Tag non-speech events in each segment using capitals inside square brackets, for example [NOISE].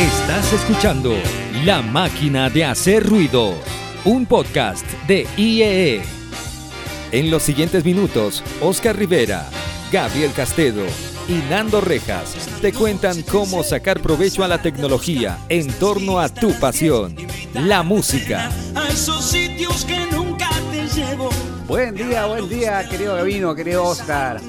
Estás escuchando La Máquina de Hacer Ruido, un podcast de IEE. En los siguientes minutos, Oscar Rivera, Gabriel Castedo y Nando Rejas te cuentan cómo sacar provecho a la tecnología en torno a tu pasión, la música. A esos sitios que nunca te llevo. Buen día, buen día, querido Gabino, querido Oscar.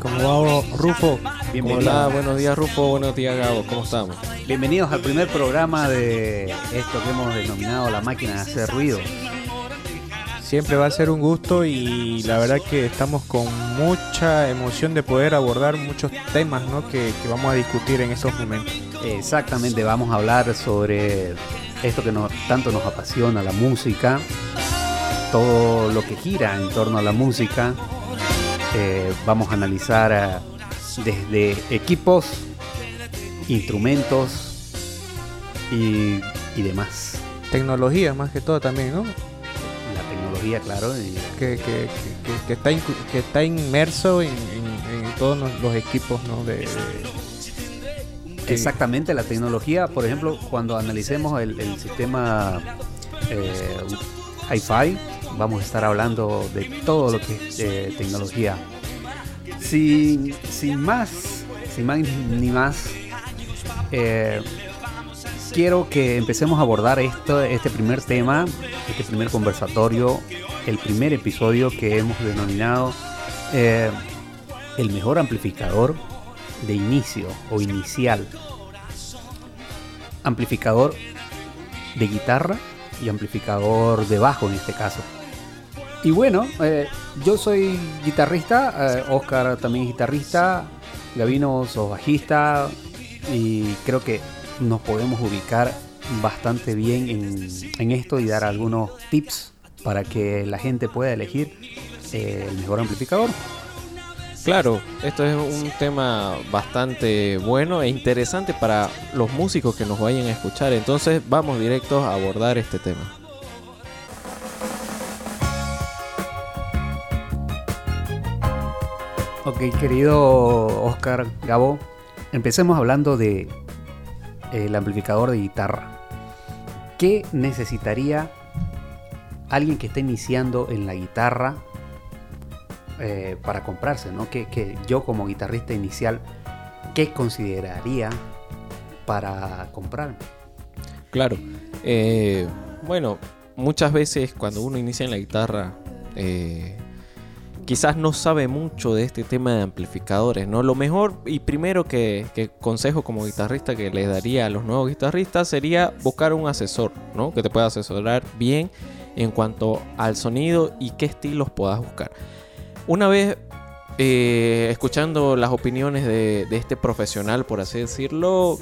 ¿Cómo va, Rufo? Bienvenido. Hola, buenos días, Rufo. Buenos días, Gabo. ¿Cómo estamos? Bienvenidos al primer programa de esto que hemos denominado la máquina de hacer ruido. Siempre va a ser un gusto y la verdad que estamos con mucha emoción de poder abordar muchos temas ¿no? que, que vamos a discutir en estos momentos. Exactamente, vamos a hablar sobre esto que nos, tanto nos apasiona, la música, todo lo que gira en torno a la música. Eh, vamos a analizar eh, desde equipos, instrumentos y, y demás. Tecnología más que todo también, ¿no? La tecnología, claro. y- Que, que, que- está, que está inmerso en, en- en todos los, los equipos ¿no? de, Exactamente, la tecnología, por ejemplo, cuando analicemos el, el sistema eh, hi-fi, vamos a estar hablando de todo lo que es eh, tecnología. Sin, sin más, sin más ni más, eh, quiero que empecemos a abordar esto, este primer tema, este primer conversatorio, el primer episodio que hemos denominado eh, el mejor amplificador de inicio o inicial. Amplificador de guitarra y amplificador de bajo en este caso. Y bueno, eh, yo soy guitarrista, eh, Oscar también guitarrista, Gavino sos bajista y creo que nos podemos ubicar bastante bien en, en esto y dar algunos tips para que la gente pueda elegir eh, el mejor amplificador. Claro, esto es un tema bastante bueno e interesante para los músicos que nos vayan a escuchar. Entonces vamos directos a abordar este tema. Ok, querido Oscar Gabo, empecemos hablando de eh, el amplificador de guitarra. ¿Qué necesitaría alguien que esté iniciando en la guitarra eh, para comprarse? ¿no? Que, yo como guitarrista inicial, ¿qué consideraría para comprar? Claro, eh, bueno, muchas veces cuando uno inicia en la guitarra, eh, quizás no sabe mucho de este tema de amplificadores, ¿no? Lo mejor y primero que, consejo como guitarrista que les daría a los nuevos guitarristas sería buscar un asesor, ¿no? Que te pueda asesorar bien en cuanto al sonido y qué estilos puedas buscar. Una vez eh, escuchando las opiniones de, de este profesional, por así decirlo,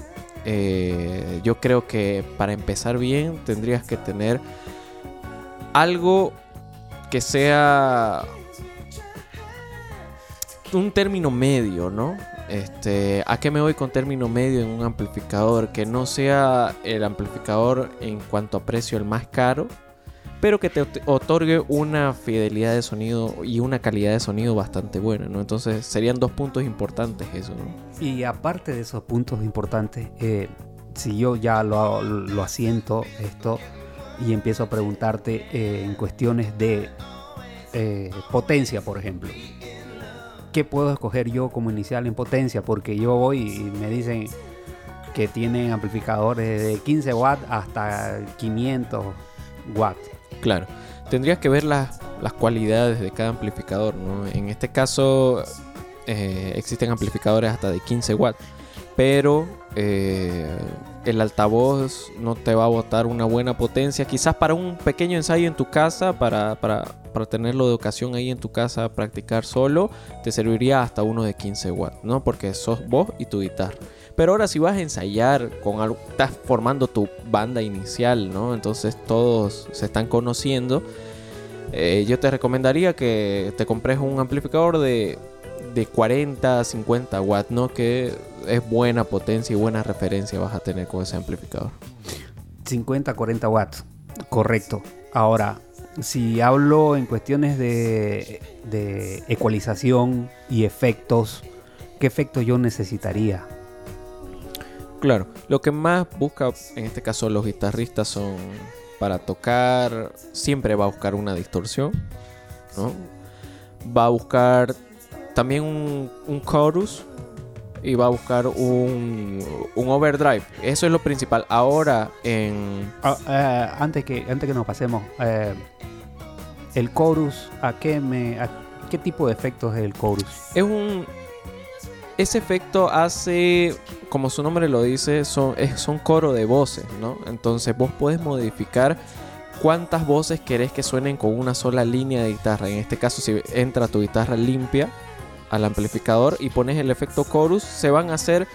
eh, yo creo que para empezar bien tendrías que tener algo que sea un término medio, ¿no? Este, ¿A qué me voy con término medio en un amplificador? Que no sea el amplificador en cuanto a precio el más caro, pero que te ot- otorgue una fidelidad de sonido y una calidad de sonido bastante buena, ¿no? Entonces serían dos puntos importantes eso, ¿no? Y aparte de esos puntos importantes, eh, si yo ya lo, lo asiento esto y empiezo a preguntarte eh, en cuestiones de eh, potencia, por ejemplo. ¿Qué puedo escoger yo como inicial en potencia? Porque yo voy y me dicen que tienen amplificadores de 15 watts hasta 500 watts. Claro, tendrías que ver las, las cualidades de cada amplificador, ¿no? En este caso eh, existen amplificadores hasta de 15 watts, pero eh, el altavoz no te va a botar una buena potencia. Quizás para un pequeño ensayo en tu casa, para, para, para tenerlo de ocasión ahí en tu casa, practicar solo, te serviría hasta uno de 15 watts, ¿no? Porque sos vos y tu guitarra. Pero ahora si vas a ensayar con algo, estás formando tu banda inicial, ¿no? Entonces todos se están conociendo. eh, yo te recomendaría que te compres un amplificador de, de 40 a 50 watts, ¿no? Que es buena potencia y buena referencia vas a tener con ese amplificador. 50, 40 watts. Correcto. Ahora, si hablo en cuestiones de, de ecualización y efectos, ¿qué efectos yo necesitaría? Claro, lo que más busca en este caso los guitarristas son para tocar, siempre va a buscar una distorsión, ¿no? Va a buscar también un, un chorus y va a buscar un, un overdrive. Eso es lo principal. Ahora en... Ah, eh, antes, que, antes que nos pasemos, eh, el chorus, ¿a qué, me, a qué tipo de efectos es el chorus? Es un... Ese efecto hace, como su nombre lo dice, son, es, son coro de voces, ¿no? Entonces vos podés modificar cuántas voces querés que suenen con una sola línea de guitarra. En este caso, si entra tu guitarra limpia al amplificador y pones el efecto chorus, se van a hacer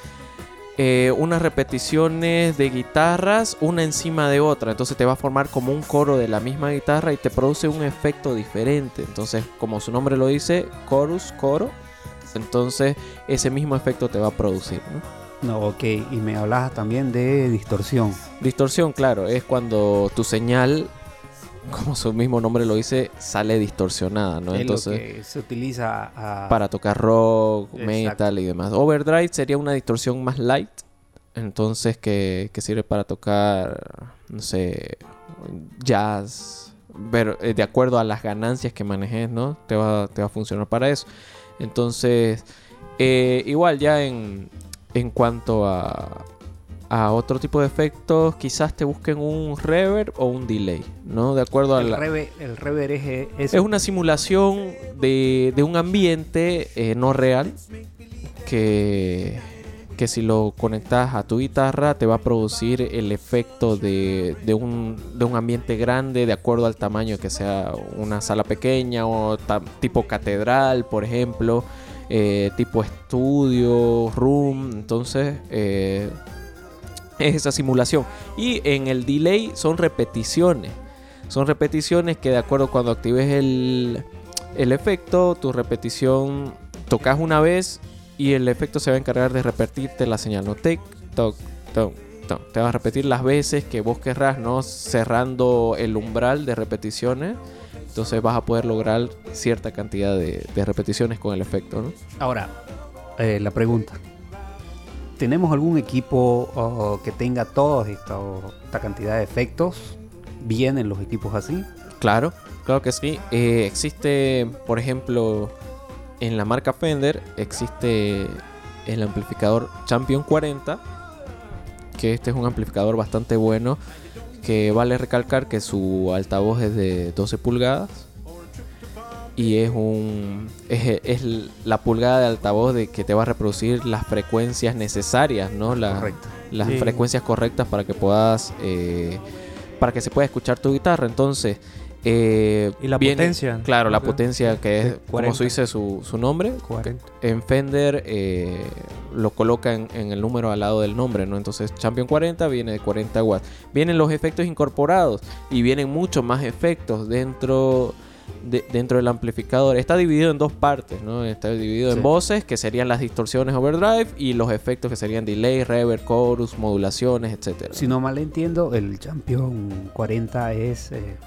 eh, unas repeticiones de guitarras una encima de otra. Entonces te va a formar como un coro de la misma guitarra y te produce un efecto diferente. Entonces, como su nombre lo dice, chorus, coro. Entonces, ese mismo efecto te va a producir. ¿no? No, ok, y me hablabas también de distorsión. Distorsión, claro, es cuando tu señal, como su mismo nombre lo dice, sale distorsionada, ¿no? es Entonces, lo que se utiliza a- para tocar rock, Exacto. metal y demás. Overdrive sería una distorsión más light, entonces que, que sirve para tocar, no sé, jazz, pero eh, de acuerdo a las ganancias que manejes, ¿no? Te va, te va a funcionar para eso. Entonces, eh, igual ya en, en cuanto a, a otro tipo de efectos, quizás te busquen un reverb o un delay, ¿no? De acuerdo a el, la... el rever es, es- Es una simulación de, de un ambiente eh, no real que, que si lo conectas a tu guitarra te va a producir el efecto de, de un, de un ambiente grande de acuerdo al tamaño que sea una sala pequeña o tipo catedral, por ejemplo, eh, tipo estudio, room. Entonces, eh, es [LAUGHS] esa simulación. Y en el delay son repeticiones. Son repeticiones que de acuerdo cuando actives el, el efecto, tu repetición tocas una vez y el efecto se va a encargar de repetirte la señal. No tic, toc, toc, toc. Te va a repetir las veces que vos querrás, ¿no? Cerrando el umbral de repeticiones. Entonces vas a poder lograr cierta cantidad de, repeticiones con el efecto, ¿no? Ahora, eh, la pregunta. ¿Tenemos algún equipo que tenga toda esta, esta cantidad de efectos? ¿Vienen los equipos así? Claro, claro que sí. Eh, existe, por ejemplo, en la marca Fender, existe el amplificador Champion 40, que este es un amplificador bastante bueno, que vale recalcar que su altavoz es de 12 pulgadas. Y es un es, es la pulgada de altavoz de que te va a reproducir las frecuencias necesarias, ¿no? La- Correcto. las Sí. frecuencias correctas para que puedas eh, para que se pueda escuchar tu guitarra entonces eh, Y la viene- potencia. claro la potencia que es como 40. se dice su, su nombre 40. en Fender eh, lo coloca en, en el número al lado del nombre no entonces Champion 40 viene de 40 watts vienen los efectos incorporados y vienen muchos más efectos dentro de- dentro del amplificador está dividido en dos partes no está dividido Sí. en voces que serían las distorsiones overdrive y los efectos que serían delay reverb chorus modulaciones etcétera Si no mal entiendo, el Champion 40 es eh,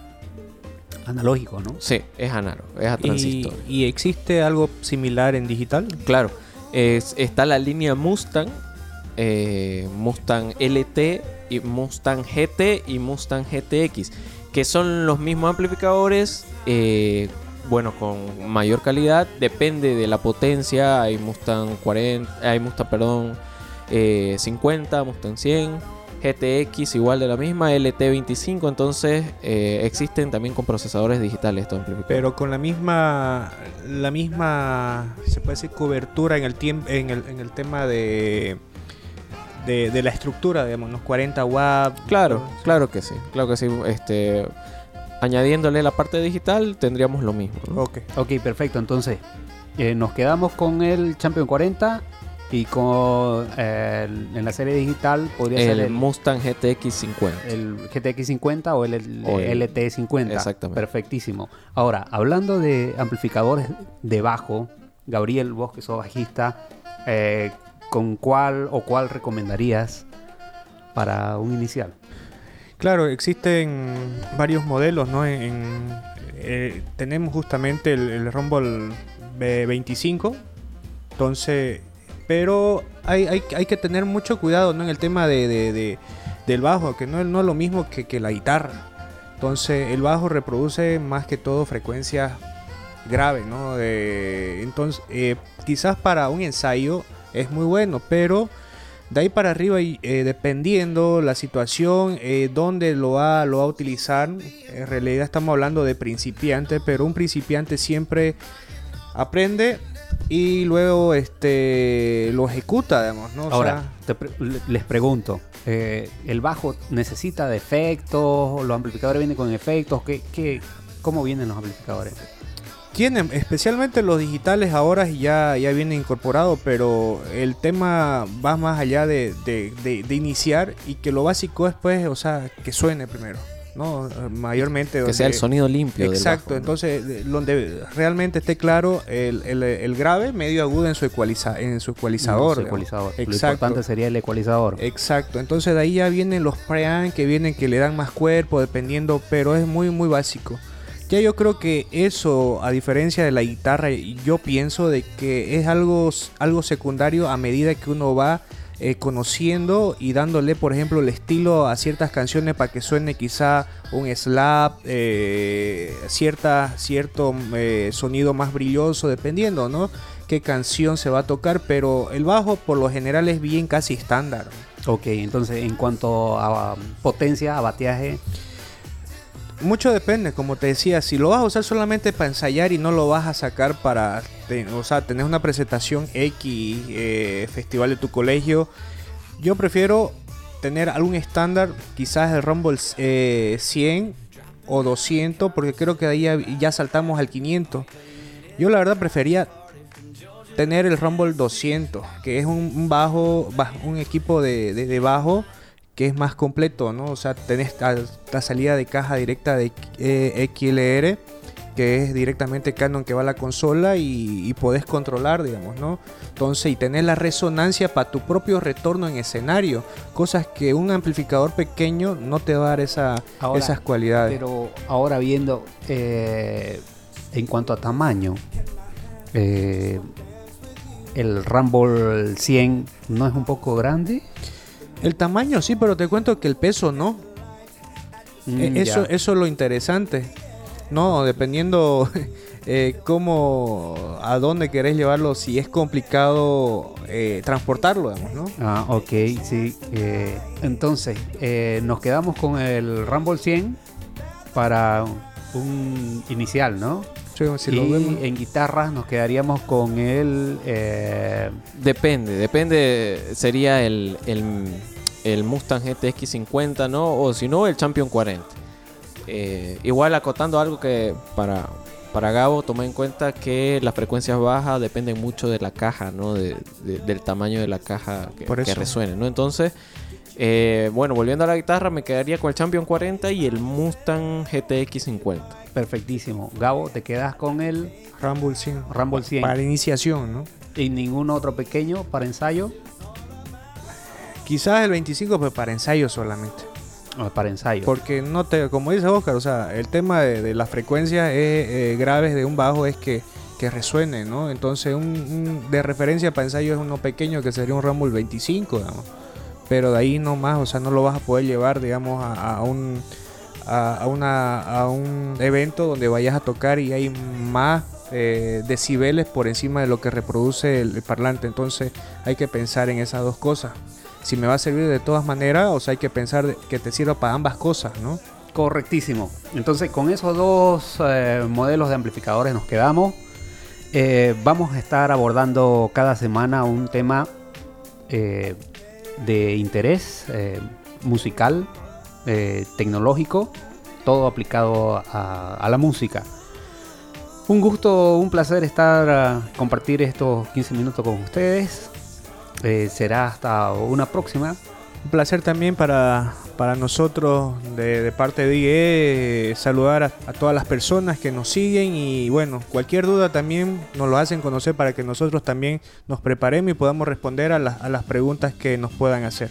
analógico, ¿no? sí es análogo es a ¿Y, transistor y existe algo similar en digital? Claro, es- está la línea Mustang, eh, Mustang LT, y Mustang GT y Mustang GTX, que son los mismos amplificadores, eh, bueno, con mayor calidad, depende de la potencia, hay Mustang 40, hay Mustang, perdón, eh, 50, Mustang 100. GTX igual de la misma, LT25, entonces eh, existen también con procesadores digitales estos amplificadores. Pero con la misma, la misma, se puede decir, cobertura en el, en el, en el tema de, de, de la estructura, digamos, los 40 watts. Claro, claro que sí, claro que sí. Este, añadiéndole la parte digital tendríamos lo mismo. ¿no? Ok. Ok, perfecto. Entonces, eh, nos quedamos con el Champion 40 y con eh, el- en la serie digital podría ser el el, Mustang GTX 50. el GTX 50 o el, el O el- LT 50. Exactamente. Perfectísimo. Ahora, hablando de amplificadores de bajo, Gabriel, vos que sos bajista, eh, ¿con cuál o cuál recomendarías para un inicial? Claro, existen varios modelos, ¿no? Eh, tenemos justamente el, Rumble B25. Entonces, pero hay, hay, que tener mucho cuidado ¿no? en el tema de, de- de- del bajo, que no, no es lo mismo que, la guitarra. Entonces el bajo reproduce más que todo frecuencias graves, ¿no? Entonces eh, quizás para un ensayo es muy bueno, pero de ahí para arriba, y, eh, dependiendo la situación, eh, dónde lo va, lo va a utilizar, en realidad estamos hablando de principiante, pero un principiante siempre aprende y luego este lo ejecuta, digamos, ¿no? O Ahora, sea, pre- les pregunto, eh, ¿el bajo necesita de efectos? ¿Los amplificadores vienen con efectos? ¿Qué, qué, ¿Cómo vienen los amplificadores? Tienen, especialmente los digitales ahora ya, ya viene incorporado, pero el tema va más allá de, de- de- de iniciar y que lo básico es pues, o sea, que suene primero, ¿no? Mayormente. Que sea el donde- sonido limpio. del Exacto, bajo, ¿no? entonces de- donde realmente esté claro el, el- el grave, medio agudo en su, ecualiza, en su ecualizador. Su ecualizador. Lo Exacto. importante sería el ecualizador. Exacto, entonces de ahí ya vienen los preamp que vienen que le dan más cuerpo dependiendo, pero es muy muy básico. Ya yo creo que eso, a diferencia de la guitarra, yo pienso de que es algo, algo secundario a medida que uno va eh, conociendo y dándole, por ejemplo, el estilo a ciertas canciones para que suene quizá un slap, eh, cierta, cierto eh, sonido más brilloso, dependiendo, ¿no? Qué canción se va a tocar, pero el bajo por lo general es bien casi estándar. Ok, entonces en cuanto a potencia, a bateaje, Mucho depende, como te decía, si lo vas a usar solamente para ensayar y no lo vas a sacar para, te- o sea, tener una presentación X, eh, festival de tu colegio, yo prefiero tener algún estándar, quizás el Rumble eh, 100 o 200, porque creo que ahí ya, saltamos al 500. Yo la verdad prefería tener el Rumble 200, que es un, bajo, ba- un equipo de- de bajo que es más completo, ¿no? O sea, tenés la, salida de caja directa de eh, XLR, que es directamente Canon que va a la consola y, y podés controlar, digamos, ¿no? Entonces, y tenés la resonancia para tu propio retorno en escenario, cosas que un amplificador pequeño no te va a dar esa, Ahora, esas cualidades. pero ahora viendo eh, en cuanto a tamaño, eh, el Rumble 100 no es un poco grande. El tamaño sí, pero te cuento que el peso no. Eh, Mm, eso, ya. eso es lo interesante. No, dependiendo [LAUGHS] eh, cómo, a dónde querés llevarlo, si es complicado eh, transportarlo, digamos, ¿no? Ah, ok, sí. eh, entonces, eh, nos quedamos con el Rumble 100 para un inicial, ¿no? Sí, si lo y vemos. en guitarras nos quedaríamos con el... eh, Depende, depende. Sería el, el, el Mustang GTX 50, ¿no? O si no, el Champion 40. Eh, igual acotando algo que para, para Gabo, toma en cuenta que las frecuencias bajas dependen mucho de la caja, ¿no? De- de- del tamaño de la caja que, Por que resuene, ¿no? Entonces, eh, bueno, volviendo a la guitarra, me quedaría con el Champion 40 y el Mustang GTX 50. Perfectísimo. Gabo, te quedas con el Rumble 100. Rumble 100 Para iniciación, ¿no? y ningún otro pequeño para ensayo. Quizás el 25, pues para ensayo solamente. o para ensayo. Porque no te, como dice Oscar, o sea, el tema de, de las frecuencias es, eh, graves de un bajo es que, que resuene, ¿no? Entonces, un, un- de referencia para ensayo es uno pequeño que sería un Rumble 25, digamos. Pero de ahí no más, o sea, no lo vas a poder llevar, digamos, a, a un a, una, a un evento donde vayas a tocar y hay más eh, decibeles por encima de lo que reproduce el, parlante. Entonces, hay que pensar en esas dos cosas. Si me va a servir de todas maneras, o sea, hay que pensar que te sirva para ambas cosas, ¿no? Correctísimo. Entonces, con esos dos eh, modelos de amplificadores nos quedamos. Eh, vamos a estar abordando cada semana un tema de interés musical, eh, tecnológico, todo aplicado a, la música. Un gusto, un placer estar a compartir estos 15 minutos con ustedes. Eh, será hasta una próxima. Un placer también para, para nosotros de, parte de IE saludar a, todas las personas que nos siguen y bueno, cualquier duda también nos lo hacen conocer para que nosotros también nos preparemos y podamos responder a las preguntas que nos puedan hacer.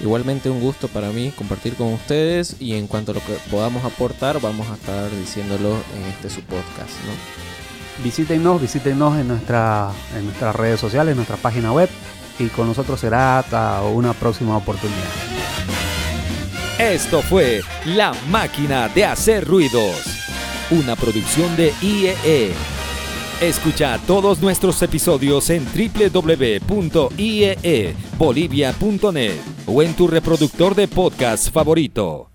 Igualmente un gusto para mí compartir con ustedes y en cuanto a lo que podamos aportar vamos a estar diciéndolo en este su podcast, ¿no? Visítenos, visítenos en, nuestra, en nuestras redes sociales, en nuestra página web y con nosotros será hasta una próxima oportunidad. Esto fue La Máquina de Hacer Ruidos, una producción de IEE. Escucha todos nuestros episodios en www.ieebolivia.net o en tu reproductor de podcast favorito.